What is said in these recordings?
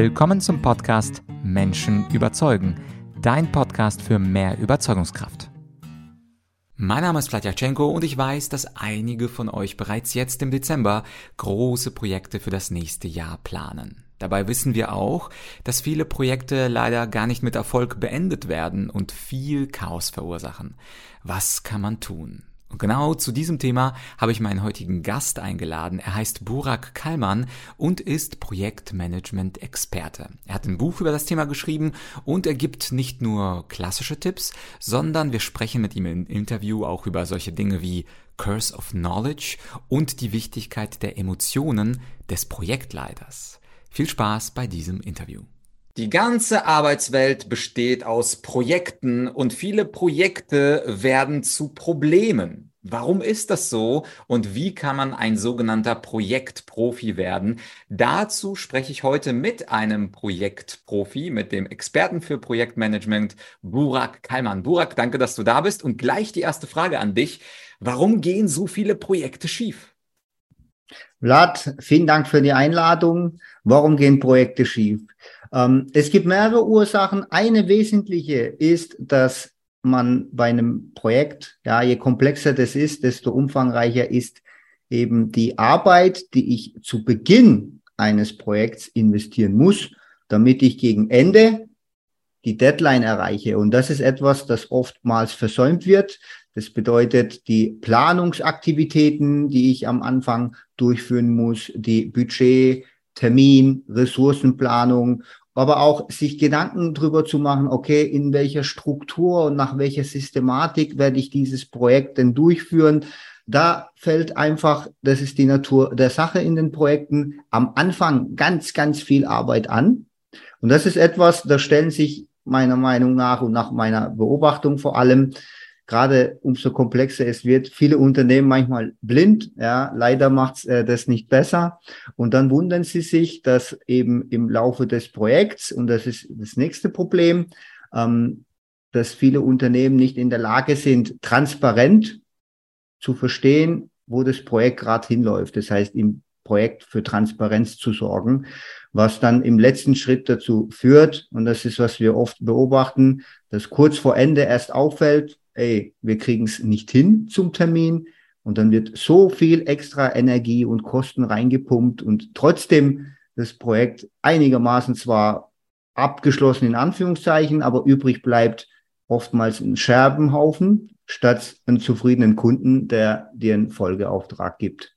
Willkommen zum Podcast Menschen überzeugen, dein Podcast für mehr Überzeugungskraft. Mein Name ist Vladyachenko und ich weiß, dass einige von euch bereits jetzt im Dezember große Projekte für das nächste Jahr planen. Dabei wissen wir auch, dass viele Projekte leider gar nicht mit Erfolg beendet werden und viel Chaos verursachen. Was kann man tun? Und genau zu diesem Thema habe ich meinen heutigen Gast eingeladen. Er heißt Burak Kallmann und ist Projektmanagement-Experte. Er hat ein Buch über das Thema geschrieben und er gibt nicht nur klassische Tipps, sondern wir sprechen mit ihm im Interview auch über solche Dinge wie Curse of Knowledge und die Wichtigkeit der Emotionen des Projektleiters. Viel Spaß bei diesem Interview. Die ganze Arbeitswelt besteht aus Projekten und viele Projekte werden zu Problemen. Warum ist das so und wie kann man ein sogenannter Projektprofi werden? Dazu spreche ich heute mit einem Projektprofi, mit dem Experten für Projektmanagement, Burak Kallmann. Burak, danke, dass du da bist. Und gleich die erste Frage an dich. Warum gehen so viele Projekte schief? Vlad, vielen Dank für die Einladung. Warum gehen Projekte schief? Ähm, es gibt mehrere Ursachen. Eine wesentliche ist, dass man bei einem Projekt, ja, je komplexer das ist, desto umfangreicher ist eben die Arbeit, die ich zu Beginn eines Projekts investieren muss, damit ich gegen Ende die Deadline erreiche. Und das ist etwas, das oftmals versäumt wird. Das bedeutet, die Planungsaktivitäten, die ich am Anfang durchführen muss, die Budget, Termin, Ressourcenplanung, aber auch sich Gedanken darüber zu machen, okay, in welcher Struktur und nach welcher Systematik werde ich dieses Projekt denn durchführen. Da fällt einfach, das ist die Natur der Sache in den Projekten, am Anfang ganz, ganz viel Arbeit an. Und das ist etwas, da stellen sich meiner Meinung nach und nach meiner Beobachtung vor allem gerade umso komplexer es wird, viele Unternehmen manchmal blind. Ja, leider macht äh, das nicht besser. Und dann wundern sie sich, dass eben im Laufe des Projekts, und das ist das nächste Problem, ähm, dass viele Unternehmen nicht in der Lage sind, transparent zu verstehen, wo das Projekt gerade hinläuft. Das heißt, im Projekt für Transparenz zu sorgen, was dann im letzten Schritt dazu führt, und das ist, was wir oft beobachten, dass kurz vor Ende erst auffällt, ey, wir kriegen es nicht hin zum Termin und dann wird so viel extra Energie und Kosten reingepumpt und trotzdem das Projekt einigermaßen zwar abgeschlossen in Anführungszeichen, aber übrig bleibt oftmals ein Scherbenhaufen statt einen zufriedenen Kunden, der dir einen Folgeauftrag gibt.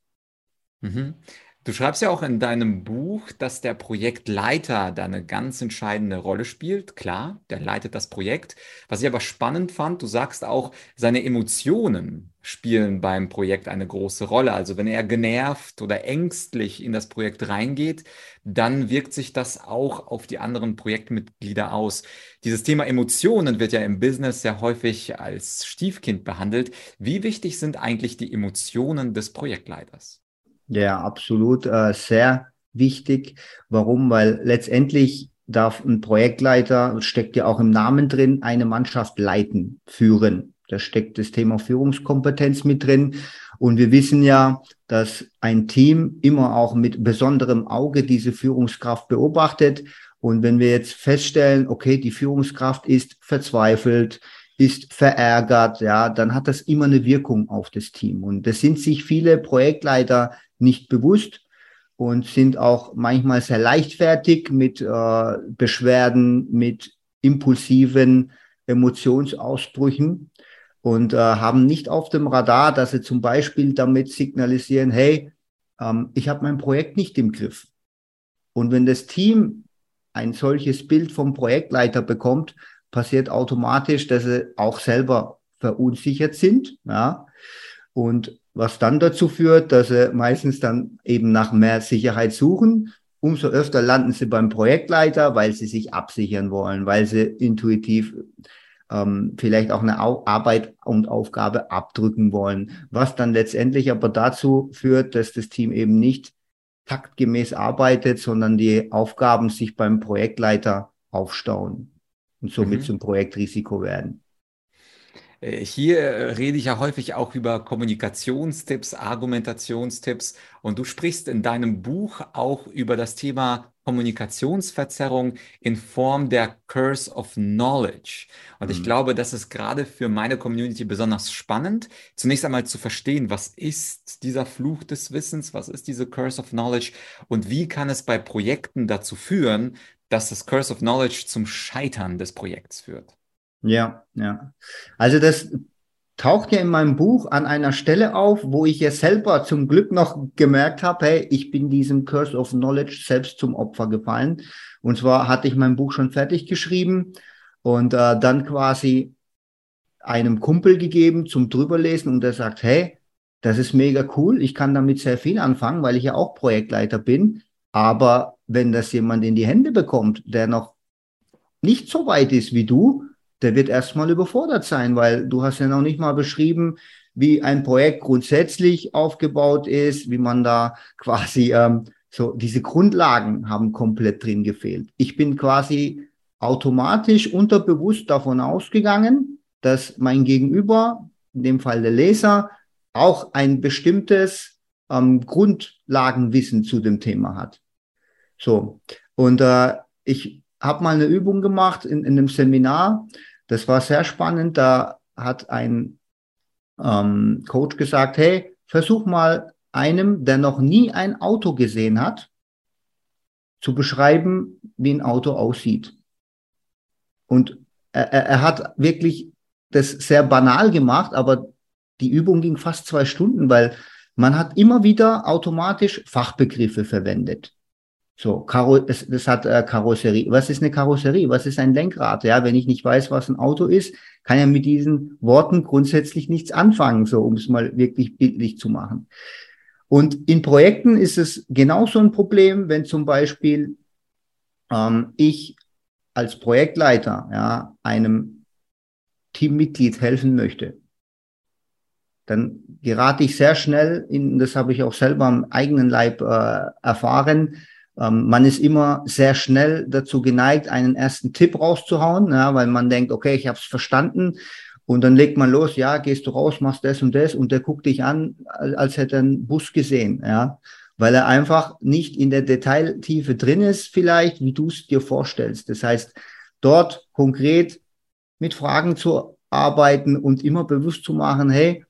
Mhm. Du schreibst ja auch in deinem Buch, dass der Projektleiter da eine ganz entscheidende Rolle spielt. Klar, der leitet das Projekt. Was ich aber spannend fand, du sagst auch, seine Emotionen spielen beim Projekt eine große Rolle. Also wenn er genervt oder ängstlich in das Projekt reingeht, dann wirkt sich das auch auf die anderen Projektmitglieder aus. Dieses Thema Emotionen wird ja im Business sehr häufig als Stiefkind behandelt. Wie wichtig sind eigentlich die Emotionen des Projektleiters? Ja, absolut. Äh, sehr wichtig. Warum? Weil letztendlich darf ein Projektleiter, steckt ja auch im Namen drin, eine Mannschaft leiten, führen. Da steckt das Thema Führungskompetenz mit drin. Und wir wissen ja, dass ein Team immer auch mit besonderem Auge diese Führungskraft beobachtet. Und wenn wir jetzt feststellen, okay, die Führungskraft ist verzweifelt, ist verärgert, ja, dann hat das immer eine Wirkung auf das Team. Und das sind sich viele Projektleiter nicht bewusst und sind auch manchmal sehr leichtfertig mit äh, Beschwerden, mit impulsiven Emotionsausbrüchen und äh, haben nicht auf dem Radar, dass sie zum Beispiel damit signalisieren, hey, ähm, ich habe mein Projekt nicht im Griff. Und wenn das Team ein solches Bild vom Projektleiter bekommt, passiert automatisch, dass sie auch selber verunsichert sind, ja, und was dann dazu führt, dass sie meistens dann eben nach mehr Sicherheit suchen. Umso öfter landen sie beim Projektleiter, weil sie sich absichern wollen, weil sie intuitiv ähm, vielleicht auch eine Au Arbeit und Aufgabe abdrücken wollen, was dann letztendlich aber dazu führt, dass das Team eben nicht taktgemäß arbeitet, sondern die Aufgaben sich beim Projektleiter aufstauen und somit mhm. zum Projektrisiko werden. Äh, hier äh, rede ich ja häufig auch über Kommunikationstipps, Argumentationstipps und du sprichst in deinem Buch auch über das Thema Kommunikationsverzerrung in Form der Curse of Knowledge. Und ich mhm. glaube, das ist gerade für meine Community besonders spannend, zunächst einmal zu verstehen, was ist dieser Fluch des Wissens, was ist diese Curse of Knowledge und wie kann es bei Projekten dazu führen, dass das Curse of Knowledge zum Scheitern des Projekts führt. Ja, ja. Also das taucht ja in meinem Buch an einer Stelle auf, wo ich ja selber zum Glück noch gemerkt habe, hey, ich bin diesem Curse of Knowledge selbst zum Opfer gefallen. Und zwar hatte ich mein Buch schon fertig geschrieben und äh, dann quasi einem Kumpel gegeben zum drüberlesen und der sagt, hey, das ist mega cool, ich kann damit sehr viel anfangen, weil ich ja auch Projektleiter bin. Aber wenn das jemand in die Hände bekommt, der noch nicht so weit ist wie du, der wird erstmal überfordert sein, weil du hast ja noch nicht mal beschrieben, wie ein Projekt grundsätzlich aufgebaut ist, wie man da quasi ähm, so diese Grundlagen haben komplett drin gefehlt. Ich bin quasi automatisch unterbewusst davon ausgegangen, dass mein Gegenüber, in dem Fall der Leser, auch ein bestimmtes ähm, Grundlagenwissen zu dem Thema hat. So, und äh, ich habe mal eine Übung gemacht in, in einem Seminar. Das war sehr spannend. Da hat ein ähm, Coach gesagt, hey, versuch mal einem, der noch nie ein Auto gesehen hat, zu beschreiben, wie ein Auto aussieht. Und er, er hat wirklich das sehr banal gemacht, aber die Übung ging fast zwei Stunden, weil man hat immer wieder automatisch Fachbegriffe verwendet. So, Karo es, das hat äh, Karosserie. Was ist eine Karosserie? Was ist ein Lenkrad? Ja, wenn ich nicht weiß, was ein Auto ist, kann ja mit diesen Worten grundsätzlich nichts anfangen, so um es mal wirklich bildlich zu machen. Und in Projekten ist es genauso ein Problem, wenn zum Beispiel ähm, ich als Projektleiter ja, einem Teammitglied helfen möchte dann gerate ich sehr schnell in, das habe ich auch selber am eigenen Leib äh, erfahren, man ist immer sehr schnell dazu geneigt, einen ersten Tipp rauszuhauen, ja, weil man denkt, okay, ich habe es verstanden. Und dann legt man los, ja, gehst du raus, machst das und das und der guckt dich an, als hätte er einen Bus gesehen, ja, weil er einfach nicht in der Detailtiefe drin ist, vielleicht, wie du es dir vorstellst. Das heißt, dort konkret mit Fragen zu arbeiten und immer bewusst zu machen, hey,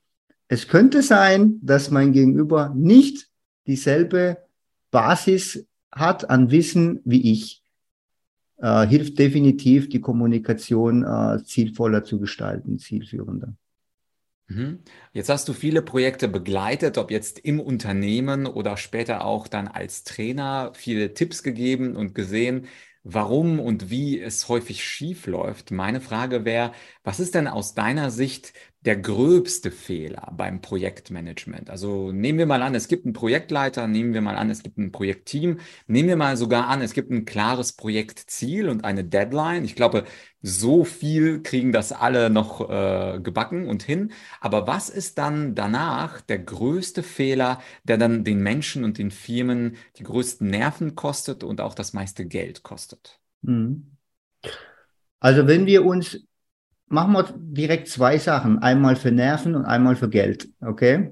es könnte sein, dass mein Gegenüber nicht dieselbe Basis hat an Wissen wie ich, äh, hilft definitiv, die Kommunikation äh, zielvoller zu gestalten, zielführender. Mhm. Jetzt hast du viele Projekte begleitet, ob jetzt im Unternehmen oder später auch dann als Trainer, viele Tipps gegeben und gesehen, warum und wie es häufig schief läuft. Meine Frage wäre, was ist denn aus deiner Sicht der gröbste Fehler beim Projektmanagement? Also nehmen wir mal an, es gibt einen Projektleiter, nehmen wir mal an, es gibt ein Projektteam, nehmen wir mal sogar an, es gibt ein klares Projektziel und eine Deadline. Ich glaube, so viel kriegen das alle noch äh, gebacken und hin. Aber was ist dann danach der größte Fehler, der dann den Menschen und den Firmen die größten Nerven kostet und auch das meiste Geld kostet? Mhm. Also wenn wir uns machen wir direkt zwei Sachen. Einmal für Nerven und einmal für Geld. Okay?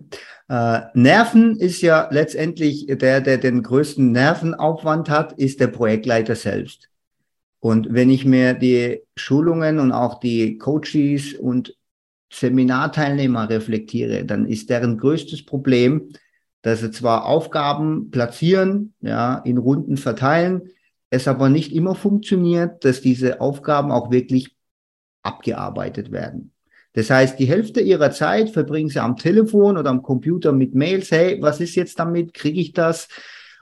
Äh, Nerven ist ja letztendlich der, der den größten Nervenaufwand hat, ist der Projektleiter selbst. Und wenn ich mir die Schulungen und auch die Coaches und Seminarteilnehmer reflektiere, dann ist deren größtes Problem, dass sie zwar Aufgaben platzieren, ja, in Runden verteilen, es aber nicht immer funktioniert, dass diese Aufgaben auch wirklich abgearbeitet werden. Das heißt, die Hälfte ihrer Zeit verbringen sie am Telefon oder am Computer mit Mails. Hey, was ist jetzt damit? Kriege ich das?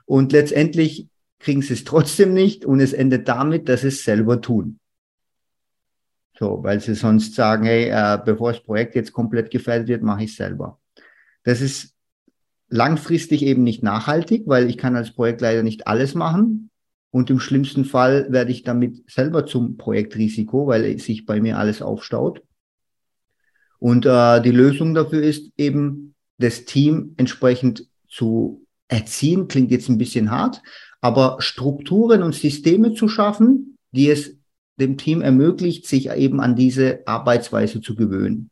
Und letztendlich kriegen sie es trotzdem nicht und es endet damit, dass sie es selber tun. So, weil sie sonst sagen, hey, äh, bevor das Projekt jetzt komplett gefährdet wird, mache ich es selber. Das ist langfristig eben nicht nachhaltig, weil ich kann als Projektleiter nicht alles machen. Und im schlimmsten Fall werde ich damit selber zum Projektrisiko, weil sich bei mir alles aufstaut. Und äh, die Lösung dafür ist eben, das Team entsprechend zu erziehen. Klingt jetzt ein bisschen hart, aber Strukturen und Systeme zu schaffen, die es dem Team ermöglicht, sich eben an diese Arbeitsweise zu gewöhnen.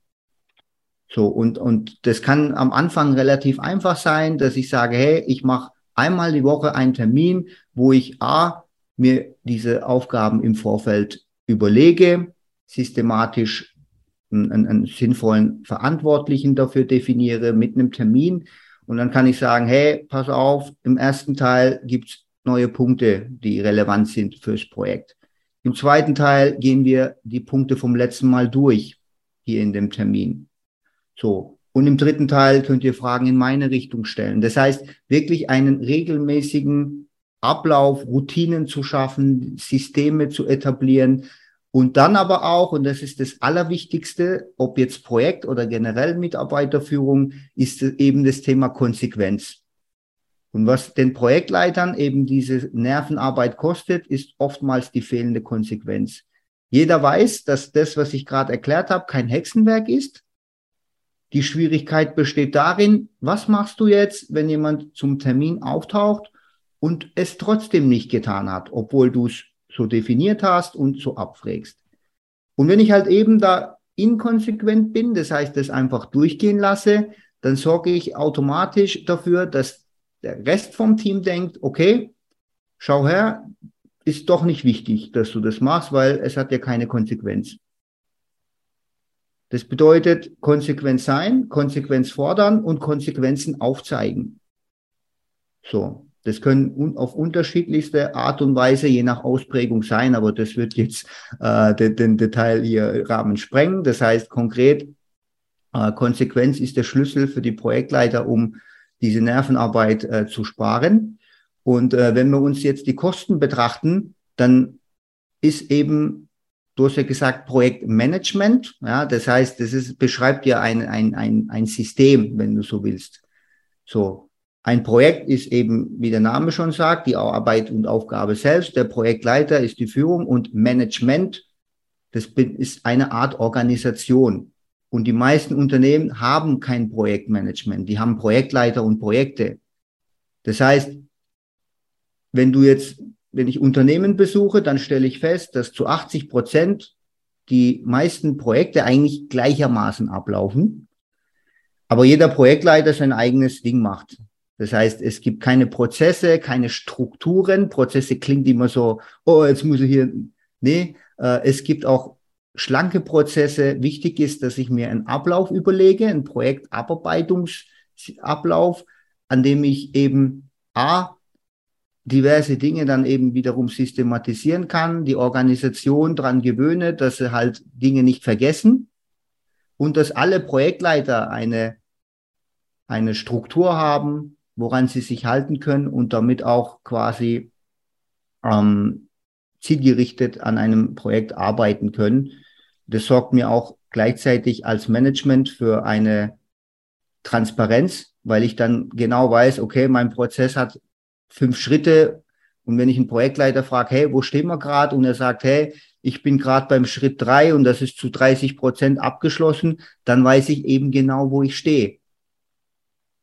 So, und, und das kann am Anfang relativ einfach sein, dass ich sage, hey, ich mache einmal die Woche einen Termin, wo ich A, mir diese Aufgaben im Vorfeld überlege, systematisch einen, einen sinnvollen Verantwortlichen dafür definiere mit einem Termin. Und dann kann ich sagen, hey, pass auf, im ersten Teil gibt's neue Punkte, die relevant sind fürs Projekt. Im zweiten Teil gehen wir die Punkte vom letzten Mal durch, hier in dem Termin. So. Und im dritten Teil könnt ihr Fragen in meine Richtung stellen. Das heißt, wirklich einen regelmäßigen Ablauf, Routinen zu schaffen, Systeme zu etablieren, und dann aber auch, und das ist das Allerwichtigste, ob jetzt Projekt oder generell Mitarbeiterführung, ist eben das Thema Konsequenz. Und was den Projektleitern eben diese Nervenarbeit kostet, ist oftmals die fehlende Konsequenz. Jeder weiß, dass das, was ich gerade erklärt habe, kein Hexenwerk ist. Die Schwierigkeit besteht darin, was machst du jetzt, wenn jemand zum Termin auftaucht und es trotzdem nicht getan hat, obwohl du es so definiert hast und so abfragst. Und wenn ich halt eben da inkonsequent bin, das heißt, das einfach durchgehen lasse, dann sorge ich automatisch dafür, dass der Rest vom Team denkt, okay, schau her, ist doch nicht wichtig, dass du das machst, weil es hat ja keine Konsequenz. Das bedeutet konsequent sein, Konsequenz fordern und Konsequenzen aufzeigen. So. Das können auf unterschiedlichste Art und Weise je nach Ausprägung sein, aber das wird jetzt äh, den, den Detail hier Rahmen sprengen. Das heißt konkret, äh, Konsequenz ist der Schlüssel für die Projektleiter, um diese Nervenarbeit äh, zu sparen. Und äh, wenn wir uns jetzt die Kosten betrachten, dann ist eben, du hast ja gesagt, Projektmanagement. Ja, das heißt, das ist, beschreibt ja ein, ein, ein, ein System, wenn du so willst. So, ein Projekt ist eben, wie der Name schon sagt, die Arbeit und Aufgabe selbst. Der Projektleiter ist die Führung und Management, das ist eine Art Organisation. Und die meisten Unternehmen haben kein Projektmanagement. Die haben Projektleiter und Projekte. Das heißt, wenn du jetzt, wenn ich Unternehmen besuche, dann stelle ich fest, dass zu 80 Prozent die meisten Projekte eigentlich gleichermaßen ablaufen. Aber jeder Projektleiter sein eigenes Ding macht. Das heißt, es gibt keine Prozesse, keine Strukturen. Prozesse klingt immer so, oh, jetzt muss ich hier. Nee, äh, es gibt auch schlanke Prozesse. Wichtig ist, dass ich mir einen Ablauf überlege, einen Projektabarbeitungsablauf, an dem ich eben A, diverse Dinge dann eben wiederum systematisieren kann, die Organisation dran gewöhne, dass sie halt Dinge nicht vergessen und dass alle Projektleiter eine, eine Struktur haben, woran sie sich halten können und damit auch quasi ähm, zielgerichtet an einem Projekt arbeiten können. Das sorgt mir auch gleichzeitig als Management für eine Transparenz, weil ich dann genau weiß, okay, mein Prozess hat fünf Schritte und wenn ich einen Projektleiter frage, hey, wo stehen wir gerade? Und er sagt, hey, ich bin gerade beim Schritt drei und das ist zu 30 Prozent abgeschlossen, dann weiß ich eben genau, wo ich stehe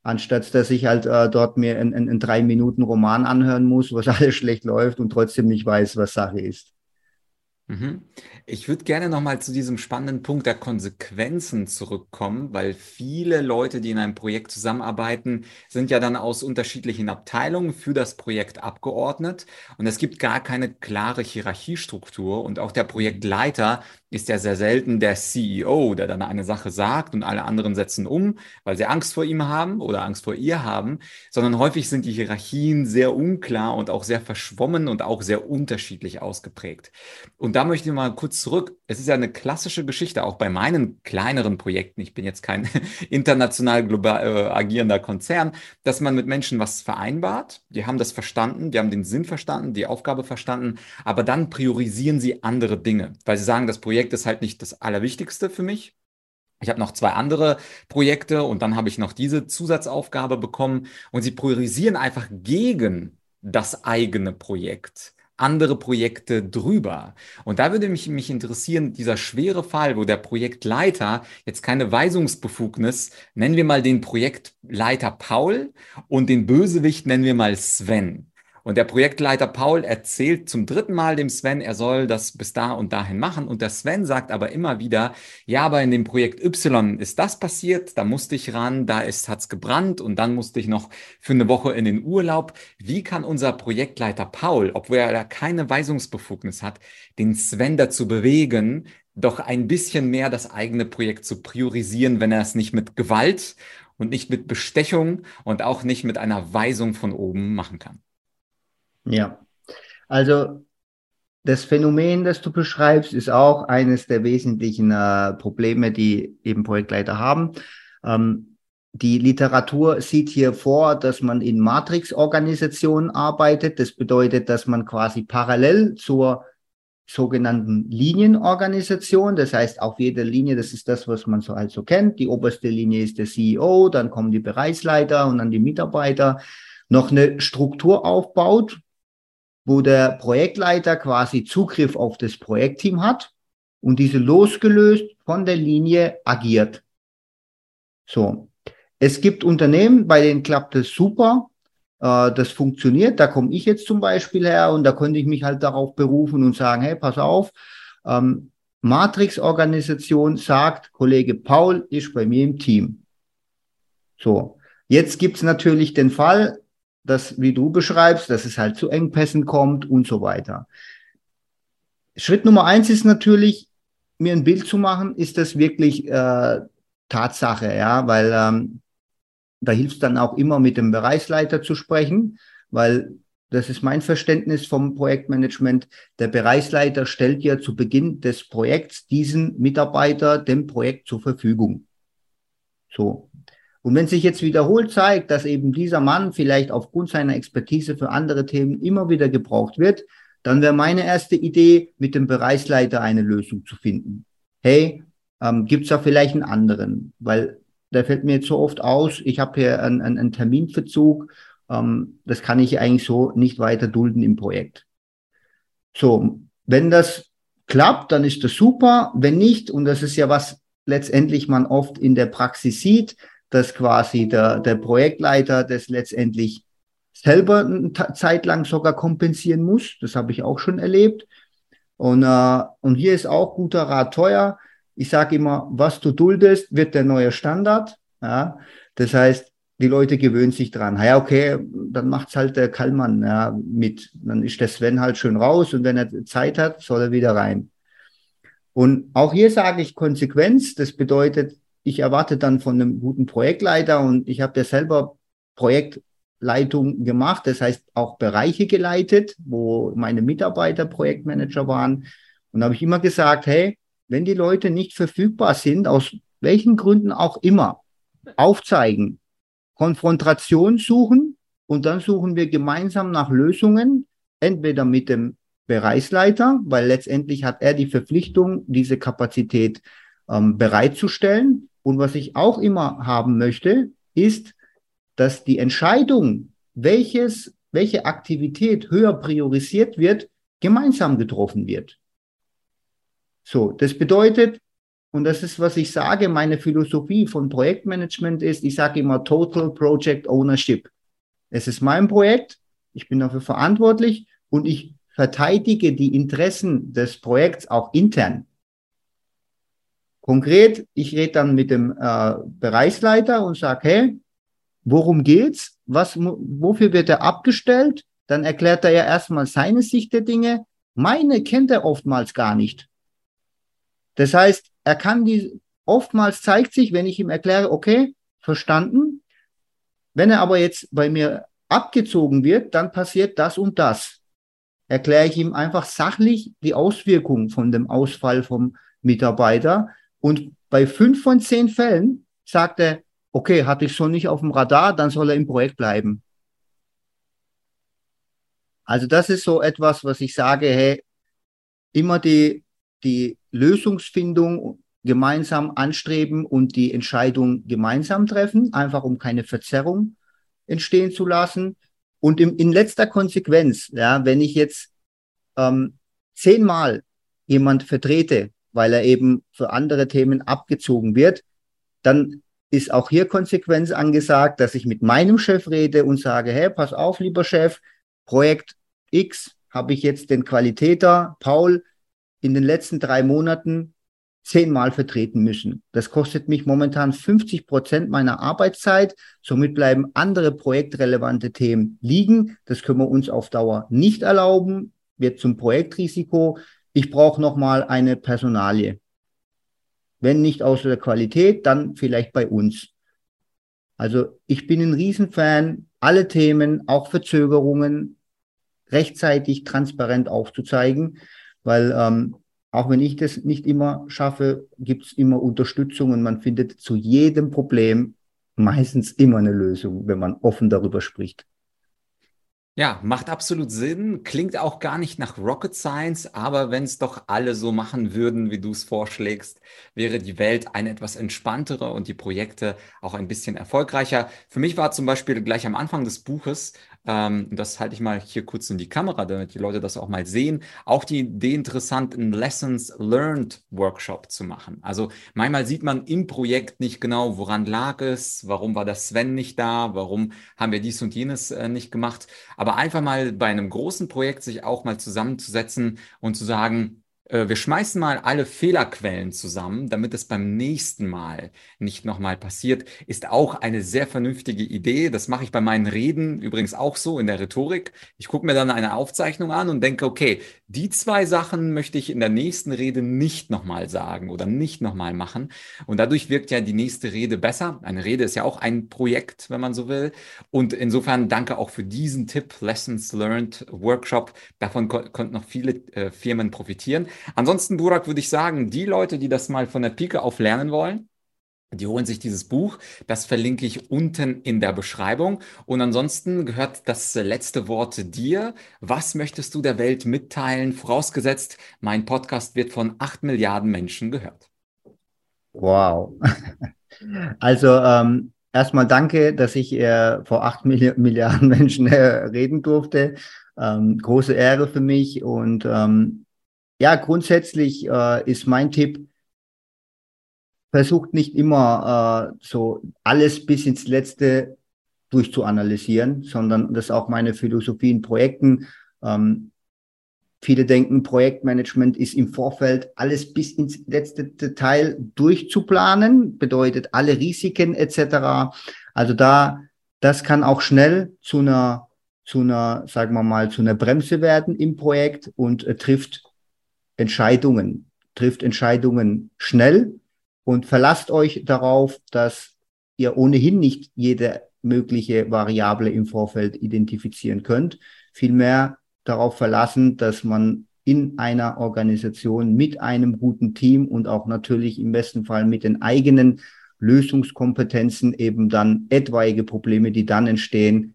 anstatt dass ich halt äh, dort mir einen, einen drei Minuten Roman anhören muss, was alles schlecht läuft und trotzdem nicht weiß, was Sache ist. Mhm. Ich würde gerne nochmal zu diesem spannenden Punkt der Konsequenzen zurückkommen, weil viele Leute, die in einem Projekt zusammenarbeiten, sind ja dann aus unterschiedlichen Abteilungen für das Projekt abgeordnet. Und es gibt gar keine klare Hierarchiestruktur. Und auch der Projektleiter ist ja sehr selten der CEO, der dann eine Sache sagt und alle anderen setzen um, weil sie Angst vor ihm haben oder Angst vor ihr haben, sondern häufig sind die Hierarchien sehr unklar und auch sehr verschwommen und auch sehr unterschiedlich ausgeprägt. Und da möchte ich mal kurz zurück. Es ist ja eine klassische Geschichte, auch bei meinen kleineren Projekten. Ich bin jetzt kein international global äh, agierender Konzern, dass man mit Menschen was vereinbart. Die haben das verstanden, die haben den Sinn verstanden, die Aufgabe verstanden, aber dann priorisieren sie andere Dinge, weil sie sagen, das Projekt Projekt ist halt nicht das Allerwichtigste für mich. Ich habe noch zwei andere Projekte und dann habe ich noch diese Zusatzaufgabe bekommen und sie priorisieren einfach gegen das eigene Projekt andere Projekte drüber. Und da würde mich, mich interessieren, dieser schwere Fall, wo der Projektleiter jetzt keine Weisungsbefugnis, nennen wir mal den Projektleiter Paul und den Bösewicht nennen wir mal Sven. Und der Projektleiter Paul erzählt zum dritten Mal dem Sven, er soll das bis da und dahin machen. Und der Sven sagt aber immer wieder, ja, aber in dem Projekt Y ist das passiert, da musste ich ran, da ist, hat's gebrannt und dann musste ich noch für eine Woche in den Urlaub. Wie kann unser Projektleiter Paul, obwohl er da keine Weisungsbefugnis hat, den Sven dazu bewegen, doch ein bisschen mehr das eigene Projekt zu priorisieren, wenn er es nicht mit Gewalt und nicht mit Bestechung und auch nicht mit einer Weisung von oben machen kann? Ja, also das Phänomen, das du beschreibst, ist auch eines der wesentlichen äh, Probleme, die eben Projektleiter haben. Ähm, die Literatur sieht hier vor, dass man in Matrix-Organisationen arbeitet. Das bedeutet, dass man quasi parallel zur sogenannten Linienorganisation, das heißt auf jeder Linie, das ist das, was man so halt so kennt. Die oberste Linie ist der CEO, dann kommen die Bereichsleiter und dann die Mitarbeiter, noch eine Struktur aufbaut, wo der Projektleiter quasi Zugriff auf das Projektteam hat und diese losgelöst von der Linie agiert. So. Es gibt Unternehmen, bei denen klappt es super. Äh, das funktioniert. Da komme ich jetzt zum Beispiel her und da konnte ich mich halt darauf berufen und sagen, hey, pass auf, ähm, Matrix-Organisation sagt, Kollege Paul ist bei mir im Team. So, jetzt gibt's natürlich den Fall, das, wie du beschreibst, dass es halt zu Engpässen kommt und so weiter. Schritt Nummer eins ist natürlich, mir ein Bild zu machen, ist das wirklich äh, Tatsache, ja, weil ähm, da hilft dann auch immer mit dem Bereichsleiter zu sprechen, weil das ist mein Verständnis vom Projektmanagement. Der Bereichsleiter stellt ja zu Beginn des Projekts diesen Mitarbeiter dem Projekt zur Verfügung. So. Und wenn sich jetzt wiederholt zeigt, dass eben dieser Mann vielleicht aufgrund seiner Expertise für andere Themen immer wieder gebraucht wird, dann wäre meine erste Idee, mit dem Bereichsleiter eine Lösung zu finden. Hey, ähm, gibt es da vielleicht einen anderen? Weil der fällt mir jetzt so oft aus, ich habe hier einen, einen, einen Terminverzug, ähm, das kann ich eigentlich so nicht weiter dulden im Projekt. So, wenn das klappt, dann ist das super. Wenn nicht, und das ist ja was letztendlich man oft in der Praxis sieht, dass quasi der, der Projektleiter das letztendlich selber eine Zeit lang sogar kompensieren muss. Das habe ich auch schon erlebt. Und, äh, und hier ist auch guter Rat teuer. Ich sage immer, was du duldest, wird der neue Standard. Ja? Das heißt, die Leute gewöhnen sich dran. Ja, okay, dann macht's halt der Kallmann ja, mit. Dann ist der Sven halt schön raus und wenn er Zeit hat, soll er wieder rein. Und auch hier sage ich Konsequenz. Das bedeutet, ich erwarte dann von einem guten Projektleiter und ich habe ja selber Projektleitung gemacht, das heißt auch Bereiche geleitet, wo meine Mitarbeiter Projektmanager waren. Und habe ich immer gesagt, hey, wenn die Leute nicht verfügbar sind, aus welchen Gründen auch immer, aufzeigen, Konfrontation suchen und dann suchen wir gemeinsam nach Lösungen, entweder mit dem Bereichsleiter, weil letztendlich hat er die Verpflichtung, diese Kapazität ähm, bereitzustellen, und was ich auch immer haben möchte, ist, dass die Entscheidung, welches, welche Aktivität höher priorisiert wird, gemeinsam getroffen wird. So, das bedeutet, und das ist, was ich sage, meine Philosophie von Projektmanagement ist, ich sage immer Total Project Ownership. Es ist mein Projekt, ich bin dafür verantwortlich und ich verteidige die Interessen des Projekts auch intern. Konkret, ich rede dann mit dem äh, Bereichsleiter und sage, hey, worum geht's? Was, wofür wird er abgestellt? Dann erklärt er ja erstmal seine Sicht der Dinge. Meine kennt er oftmals gar nicht. Das heißt, er kann die, oftmals zeigt sich, wenn ich ihm erkläre, okay, verstanden. Wenn er aber jetzt bei mir abgezogen wird, dann passiert das und das. Erkläre ich ihm einfach sachlich die Auswirkungen von dem Ausfall vom Mitarbeiter und bei fünf von zehn Fällen sagt er, okay, hatte ich schon nicht auf dem Radar, dann soll er im Projekt bleiben. Also das ist so etwas, was ich sage, hey, immer die, die Lösungsfindung gemeinsam anstreben und die Entscheidung gemeinsam treffen, einfach um keine Verzerrung entstehen zu lassen. Und im, in letzter Konsequenz, ja, wenn ich jetzt ähm, zehnmal jemand vertrete, weil er eben für andere Themen abgezogen wird, dann ist auch hier Konsequenz angesagt, dass ich mit meinem Chef rede und sage, hey, pass auf, lieber Chef, Projekt X habe ich jetzt den Qualitäter Paul in den letzten drei Monaten zehnmal vertreten müssen. Das kostet mich momentan 50 Prozent meiner Arbeitszeit. Somit bleiben andere projektrelevante Themen liegen. Das können wir uns auf Dauer nicht erlauben. Wird zum Projektrisiko. Ich brauche nochmal eine Personalie. Wenn nicht aus der Qualität, dann vielleicht bei uns. Also ich bin ein Riesenfan, alle Themen, auch Verzögerungen, rechtzeitig transparent aufzuzeigen, weil ähm, auch wenn ich das nicht immer schaffe, gibt es immer Unterstützung und man findet zu jedem Problem meistens immer eine Lösung, wenn man offen darüber spricht. Ja, macht absolut Sinn, klingt auch gar nicht nach Rocket Science, aber wenn es doch alle so machen würden, wie du es vorschlägst, wäre die Welt eine etwas entspanntere und die Projekte auch ein bisschen erfolgreicher. Für mich war zum Beispiel gleich am Anfang des Buches ähm, das halte ich mal hier kurz in die Kamera, damit die Leute das auch mal sehen, auch die Idee interessant, einen Lessons Learned Workshop zu machen. Also manchmal sieht man im Projekt nicht genau, woran lag es, warum war das Sven nicht da, warum haben wir dies und jenes äh, nicht gemacht. Aber einfach mal bei einem großen Projekt sich auch mal zusammenzusetzen und zu sagen, wir schmeißen mal alle Fehlerquellen zusammen, damit es beim nächsten Mal nicht nochmal passiert, ist auch eine sehr vernünftige Idee. Das mache ich bei meinen Reden übrigens auch so in der Rhetorik. Ich gucke mir dann eine Aufzeichnung an und denke, okay, die zwei Sachen möchte ich in der nächsten Rede nicht nochmal sagen oder nicht nochmal machen. Und dadurch wirkt ja die nächste Rede besser. Eine Rede ist ja auch ein Projekt, wenn man so will. Und insofern danke auch für diesen Tipp, Lessons Learned Workshop. Davon ko konnten noch viele äh, Firmen profitieren. Ansonsten, Burak, würde ich sagen, die Leute, die das mal von der Pike auf lernen wollen, die holen sich dieses Buch. Das verlinke ich unten in der Beschreibung. Und ansonsten gehört das letzte Wort dir. Was möchtest du der Welt mitteilen? Vorausgesetzt, mein Podcast wird von acht Milliarden Menschen gehört. Wow. Also ähm, erstmal danke, dass ich äh, vor acht Milliarden Menschen äh, reden durfte. Ähm, große Ehre für mich und ähm, ja, grundsätzlich äh, ist mein Tipp, versucht nicht immer äh, so alles bis ins Letzte durchzuanalysieren, sondern das ist auch meine Philosophie in Projekten. Ähm, viele denken, Projektmanagement ist im Vorfeld alles bis ins letzte Detail durchzuplanen, bedeutet alle Risiken etc. Also da, das kann auch schnell zu einer, zu einer, sagen wir mal, zu einer Bremse werden im Projekt und äh, trifft Entscheidungen, trifft Entscheidungen schnell und verlasst euch darauf, dass ihr ohnehin nicht jede mögliche Variable im Vorfeld identifizieren könnt. Vielmehr darauf verlassen, dass man in einer Organisation mit einem guten Team und auch natürlich im besten Fall mit den eigenen Lösungskompetenzen eben dann etwaige Probleme, die dann entstehen,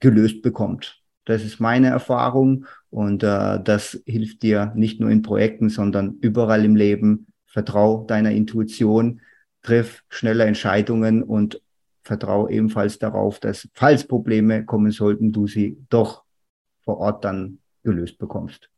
gelöst bekommt. Das ist meine Erfahrung und äh, das hilft dir nicht nur in Projekten, sondern überall im Leben. Vertrau deiner Intuition, triff schnelle Entscheidungen und vertrau ebenfalls darauf, dass falls Probleme kommen sollten, du sie doch vor Ort dann gelöst bekommst.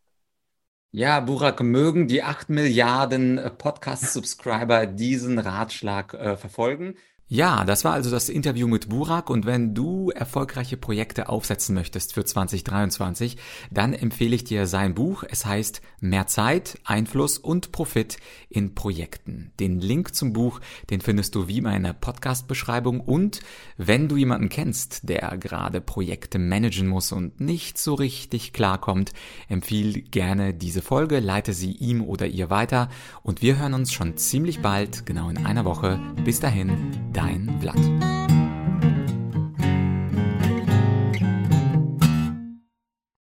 Ja, Burak, mögen die acht Milliarden äh, Podcast-Subscriber diesen Ratschlag äh, verfolgen. Ja, das war also das Interview mit Burak und wenn du erfolgreiche Projekte aufsetzen möchtest für 2023, dann empfehle ich dir sein Buch. Es heißt Mehr Zeit, Einfluss und Profit in Projekten. Den Link zum Buch, den findest du wie in meiner Podcast-Beschreibung und wenn du jemanden kennst, der gerade Projekte managen muss und nicht so richtig klarkommt, empfiehl gerne diese Folge, leite sie ihm oder ihr weiter und wir hören uns schon ziemlich bald, genau in einer Woche. Bis dahin, dein Vlad.